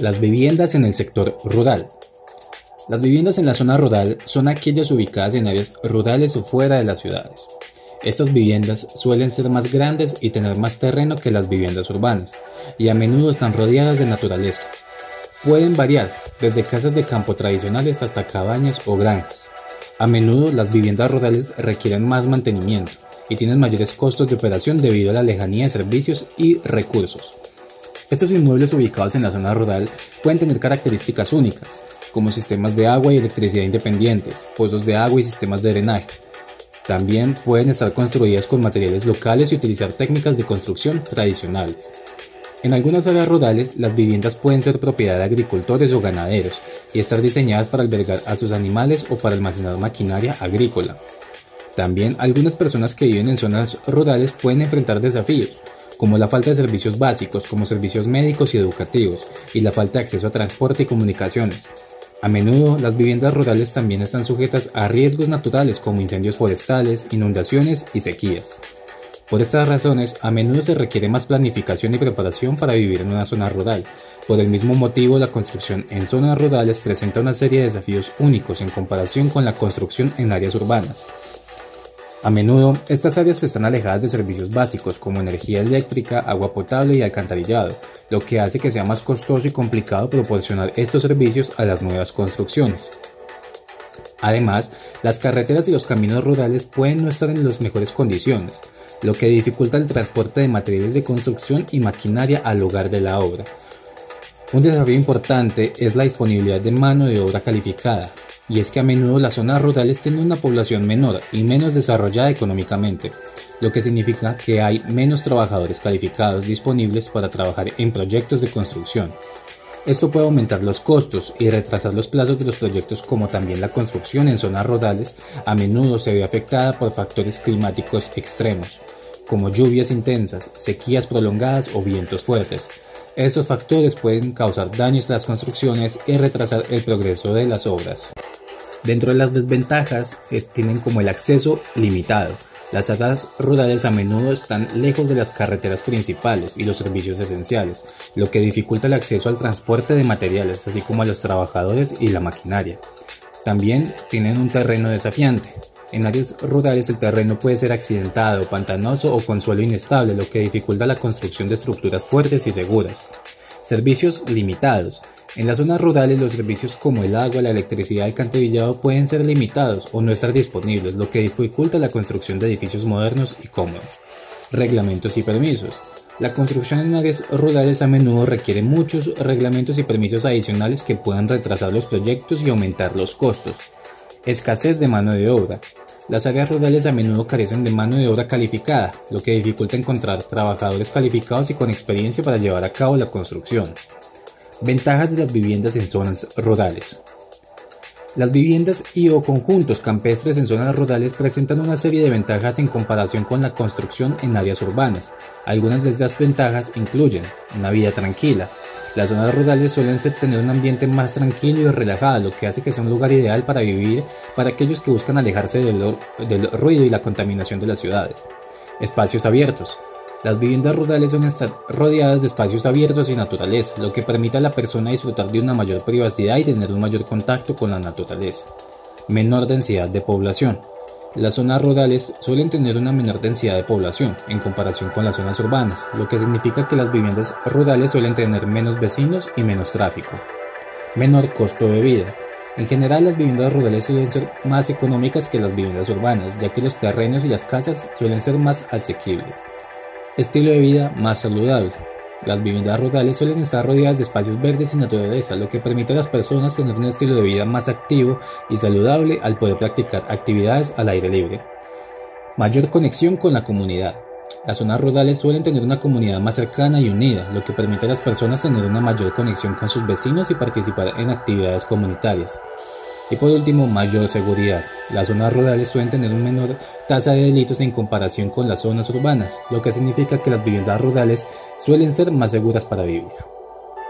Las viviendas en el sector rural. Las viviendas en la zona rural son aquellas ubicadas en áreas rurales o fuera de las ciudades. Estas viviendas suelen ser más grandes y tener más terreno que las viviendas urbanas, y a menudo están rodeadas de naturaleza. Pueden variar desde casas de campo tradicionales hasta cabañas o granjas. A menudo las viviendas rurales requieren más mantenimiento y tienen mayores costos de operación debido a la lejanía de servicios y recursos. Estos inmuebles ubicados en la zona rural pueden tener características únicas, como sistemas de agua y electricidad independientes, pozos de agua y sistemas de drenaje. También pueden estar construidas con materiales locales y utilizar técnicas de construcción tradicionales. En algunas áreas rurales, las viviendas pueden ser propiedad de agricultores o ganaderos y estar diseñadas para albergar a sus animales o para almacenar maquinaria agrícola. También algunas personas que viven en zonas rurales pueden enfrentar desafíos, como la falta de servicios básicos como servicios médicos y educativos, y la falta de acceso a transporte y comunicaciones. A menudo, las viviendas rurales también están sujetas a riesgos naturales como incendios forestales, inundaciones y sequías. Por estas razones, a menudo se requiere más planificación y preparación para vivir en una zona rural. Por el mismo motivo, la construcción en zonas rurales presenta una serie de desafíos únicos en comparación con la construcción en áreas urbanas. A menudo, estas áreas están alejadas de servicios básicos como energía eléctrica, agua potable y alcantarillado, lo que hace que sea más costoso y complicado proporcionar estos servicios a las nuevas construcciones. Además, las carreteras y los caminos rurales pueden no estar en las mejores condiciones, lo que dificulta el transporte de materiales de construcción y maquinaria al lugar de la obra. Un desafío importante es la disponibilidad de mano de obra calificada, y es que a menudo las zonas rurales tienen una población menor y menos desarrollada económicamente, lo que significa que hay menos trabajadores calificados disponibles para trabajar en proyectos de construcción. Esto puede aumentar los costos y retrasar los plazos de los proyectos como también la construcción en zonas rurales a menudo se ve afectada por factores climáticos extremos, como lluvias intensas, sequías prolongadas o vientos fuertes. Estos factores pueden causar daños a las construcciones y retrasar el progreso de las obras. Dentro de las desventajas tienen como el acceso limitado. Las áreas rurales a menudo están lejos de las carreteras principales y los servicios esenciales, lo que dificulta el acceso al transporte de materiales, así como a los trabajadores y la maquinaria. También tienen un terreno desafiante. En áreas rurales el terreno puede ser accidentado, pantanoso o con suelo inestable, lo que dificulta la construcción de estructuras fuertes y seguras. Servicios limitados. En las zonas rurales los servicios como el agua, la electricidad y el alcantarillado pueden ser limitados o no estar disponibles, lo que dificulta la construcción de edificios modernos y cómodos. Reglamentos y permisos. La construcción en áreas rurales a menudo requiere muchos reglamentos y permisos adicionales que puedan retrasar los proyectos y aumentar los costos. Escasez de mano de obra. Las áreas rurales a menudo carecen de mano de obra calificada, lo que dificulta encontrar trabajadores calificados y con experiencia para llevar a cabo la construcción. Ventajas de las viviendas en zonas rurales. Las viviendas y o conjuntos campestres en zonas rurales presentan una serie de ventajas en comparación con la construcción en áreas urbanas. Algunas de estas ventajas incluyen una vida tranquila. Las zonas rurales suelen tener un ambiente más tranquilo y relajado, lo que hace que sea un lugar ideal para vivir para aquellos que buscan alejarse del, del ruido y la contaminación de las ciudades. Espacios abiertos. Las viviendas rurales suelen estar rodeadas de espacios abiertos y naturaleza, lo que permite a la persona disfrutar de una mayor privacidad y tener un mayor contacto con la naturaleza. Menor densidad de población. Las zonas rurales suelen tener una menor densidad de población en comparación con las zonas urbanas, lo que significa que las viviendas rurales suelen tener menos vecinos y menos tráfico. Menor costo de vida. En general, las viviendas rurales suelen ser más económicas que las viviendas urbanas, ya que los terrenos y las casas suelen ser más asequibles. Estilo de vida más saludable. Las viviendas rurales suelen estar rodeadas de espacios verdes y naturaleza, lo que permite a las personas tener un estilo de vida más activo y saludable al poder practicar actividades al aire libre. Mayor conexión con la comunidad. Las zonas rurales suelen tener una comunidad más cercana y unida, lo que permite a las personas tener una mayor conexión con sus vecinos y participar en actividades comunitarias. Y por último, mayor seguridad. Las zonas rurales suelen tener una menor tasa de delitos en comparación con las zonas urbanas, lo que significa que las viviendas rurales suelen ser más seguras para vivir.